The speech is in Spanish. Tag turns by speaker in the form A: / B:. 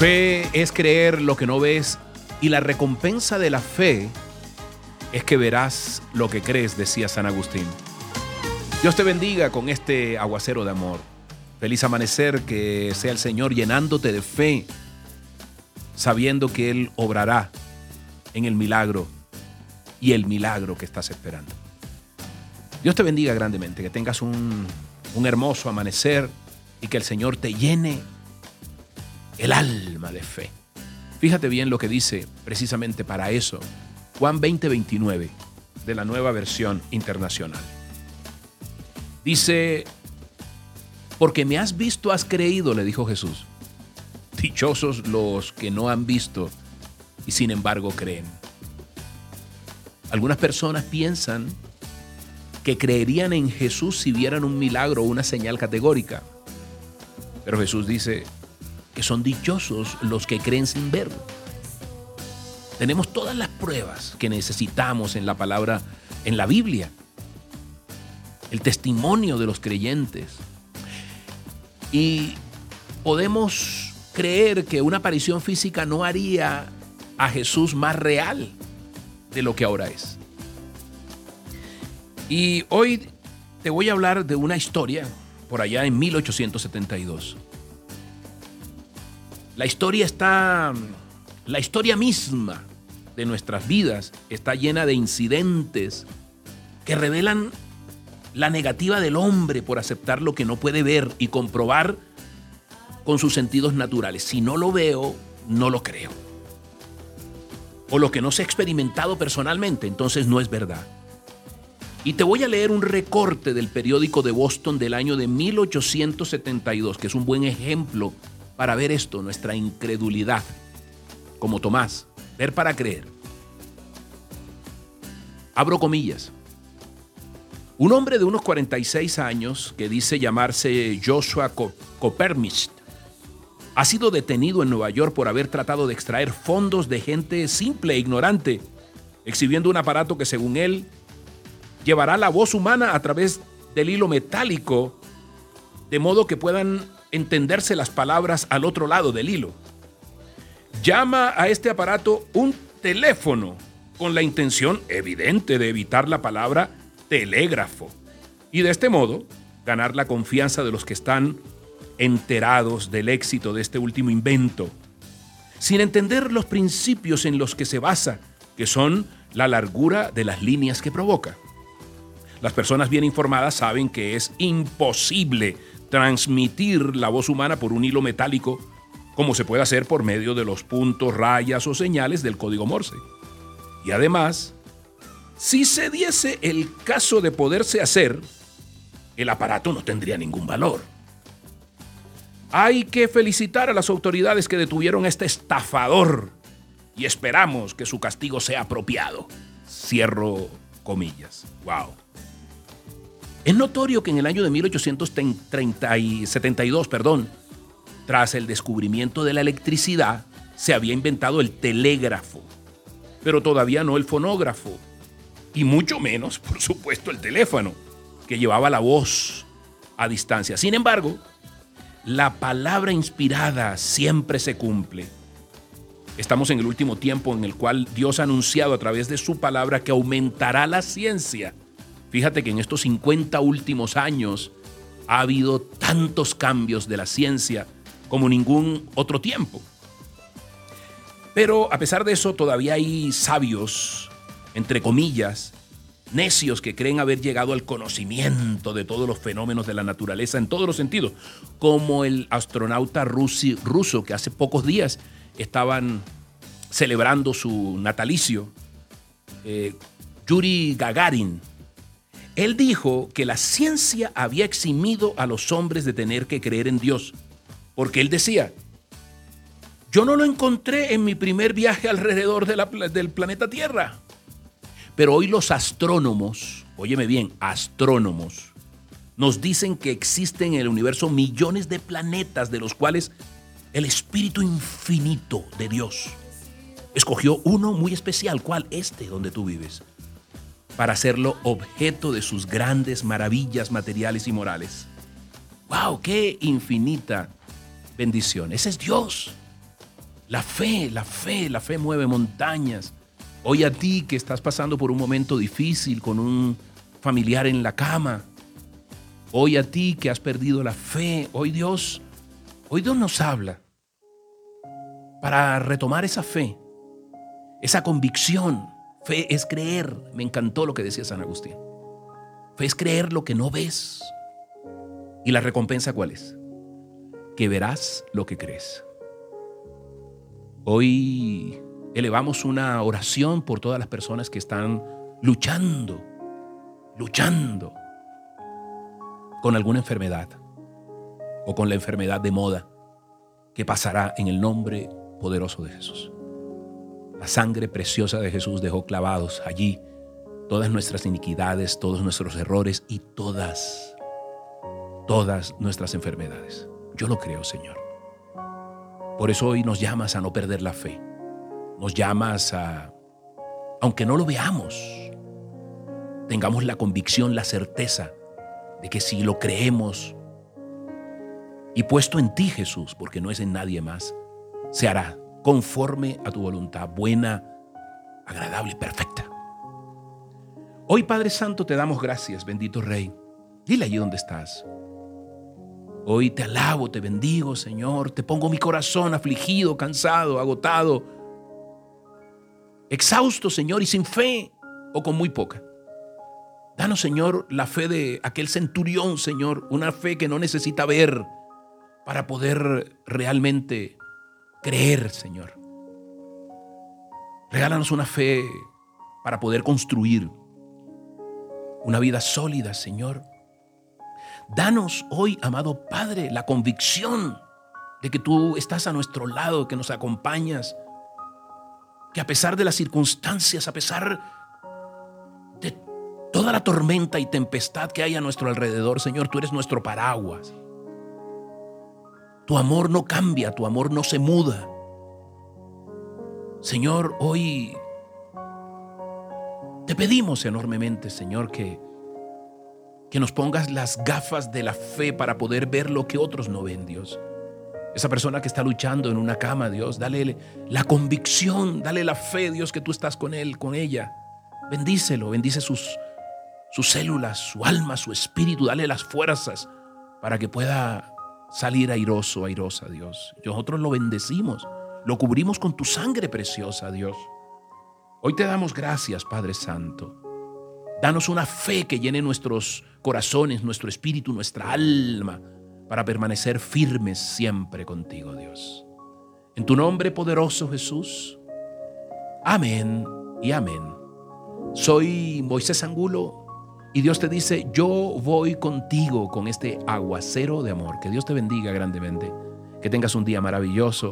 A: Fe es creer lo que no ves y la recompensa de la fe es que verás lo que crees, decía San Agustín. Dios te bendiga con este aguacero de amor. Feliz amanecer, que sea el Señor llenándote de fe, sabiendo que Él obrará en el milagro y el milagro que estás esperando. Dios te bendiga grandemente, que tengas un, un hermoso amanecer y que el Señor te llene el alma de fe. Fíjate bien lo que dice precisamente para eso Juan 20:29 de la nueva versión internacional. Dice, porque me has visto, has creído, le dijo Jesús. Dichosos los que no han visto y sin embargo creen. Algunas personas piensan que creerían en Jesús si vieran un milagro o una señal categórica. Pero Jesús dice que son dichosos los que creen sin ver. Tenemos todas las pruebas que necesitamos en la palabra, en la Biblia. El testimonio de los creyentes. Y podemos creer que una aparición física no haría a Jesús más real de lo que ahora es. Y hoy te voy a hablar de una historia por allá en 1872. La historia está, la historia misma de nuestras vidas está llena de incidentes que revelan la negativa del hombre por aceptar lo que no puede ver y comprobar con sus sentidos naturales. Si no lo veo, no lo creo. O lo que no se ha experimentado personalmente, entonces no es verdad. Y te voy a leer un recorte del periódico de Boston del año de 1872, que es un buen ejemplo para ver esto, nuestra incredulidad. Como Tomás, ver para creer. Abro comillas. Un hombre de unos 46 años que dice llamarse Joshua Copermist ha sido detenido en Nueva York por haber tratado de extraer fondos de gente simple e ignorante, exhibiendo un aparato que según él llevará la voz humana a través del hilo metálico, de modo que puedan entenderse las palabras al otro lado del hilo. Llama a este aparato un teléfono, con la intención evidente de evitar la palabra telégrafo, y de este modo ganar la confianza de los que están enterados del éxito de este último invento, sin entender los principios en los que se basa, que son la largura de las líneas que provoca. Las personas bien informadas saben que es imposible transmitir la voz humana por un hilo metálico como se puede hacer por medio de los puntos, rayas o señales del código Morse. Y además, si se diese el caso de poderse hacer, el aparato no tendría ningún valor. Hay que felicitar a las autoridades que detuvieron a este estafador y esperamos que su castigo sea apropiado. Cierro comillas. Wow. Es notorio que en el año de 1872, perdón, tras el descubrimiento de la electricidad, se había inventado el telégrafo, pero todavía no el fonógrafo, y mucho menos, por supuesto, el teléfono, que llevaba la voz a distancia. Sin embargo, la palabra inspirada siempre se cumple. Estamos en el último tiempo en el cual Dios ha anunciado a través de su palabra que aumentará la ciencia Fíjate que en estos 50 últimos años ha habido tantos cambios de la ciencia como ningún otro tiempo. Pero a pesar de eso, todavía hay sabios, entre comillas, necios que creen haber llegado al conocimiento de todos los fenómenos de la naturaleza en todos los sentidos, como el astronauta ruso que hace pocos días estaban celebrando su natalicio, eh, Yuri Gagarin, él dijo que la ciencia había eximido a los hombres de tener que creer en Dios, porque él decía, yo no lo encontré en mi primer viaje alrededor del planeta Tierra. Pero hoy los astrónomos, óyeme bien, astrónomos, nos dicen que existen en el universo millones de planetas de los cuales el espíritu infinito de Dios escogió uno muy especial, ¿cuál? Este donde tú vives para hacerlo objeto de sus grandes maravillas materiales y morales. ¡Wow! ¡Qué infinita bendición! Ese es Dios. La fe, la fe, la fe mueve montañas. Hoy a ti que estás pasando por un momento difícil con un familiar en la cama. Hoy a ti que has perdido la fe. Hoy Dios, hoy Dios nos habla para retomar esa fe, esa convicción. Fe es creer. Me encantó lo que decía San Agustín. Fe es creer lo que no ves. ¿Y la recompensa cuál es? Que verás lo que crees. Hoy elevamos una oración por todas las personas que están luchando, luchando con alguna enfermedad o con la enfermedad de moda que pasará en el nombre poderoso de Jesús. La sangre preciosa de Jesús dejó clavados allí todas nuestras iniquidades, todos nuestros errores y todas, todas nuestras enfermedades. Yo lo creo, Señor. Por eso hoy nos llamas a no perder la fe. Nos llamas a, aunque no lo veamos, tengamos la convicción, la certeza de que si lo creemos y puesto en ti, Jesús, porque no es en nadie más, se hará conforme a tu voluntad, buena, agradable perfecta. Hoy, Padre Santo, te damos gracias, bendito Rey. Dile allí donde estás. Hoy te alabo, te bendigo, Señor. Te pongo mi corazón afligido, cansado, agotado, exhausto, Señor, y sin fe o con muy poca. Danos, Señor, la fe de aquel centurión, Señor, una fe que no necesita ver para poder realmente creer, Señor. Regálanos una fe para poder construir una vida sólida, Señor. Danos hoy, amado Padre, la convicción de que tú estás a nuestro lado, que nos acompañas, que a pesar de las circunstancias, a pesar de toda la tormenta y tempestad que hay a nuestro alrededor, Señor, tú eres nuestro paraguas. Tu amor no cambia, tu amor no se muda. Señor, hoy te pedimos enormemente, Señor, que, que nos pongas las gafas de la fe para poder ver lo que otros no ven, Dios. Esa persona que está luchando en una cama, Dios, dale la convicción, dale la fe, Dios, que tú estás con él, con ella. Bendícelo, bendice sus, sus células, su alma, su espíritu, dale las fuerzas para que pueda salir airoso, airosa, Dios. Nosotros lo bendecimos, lo cubrimos con tu sangre preciosa, Dios. Hoy te damos gracias, Padre Santo. Danos una fe que llene nuestros corazones, nuestro espíritu, nuestra alma, para permanecer firmes siempre contigo, Dios. En tu nombre poderoso, Jesús. Amén y amén. Soy Moisés Angulo y Dios te dice, yo voy contigo con este aguacero de amor. Que Dios te bendiga grandemente. Que tengas un día maravilloso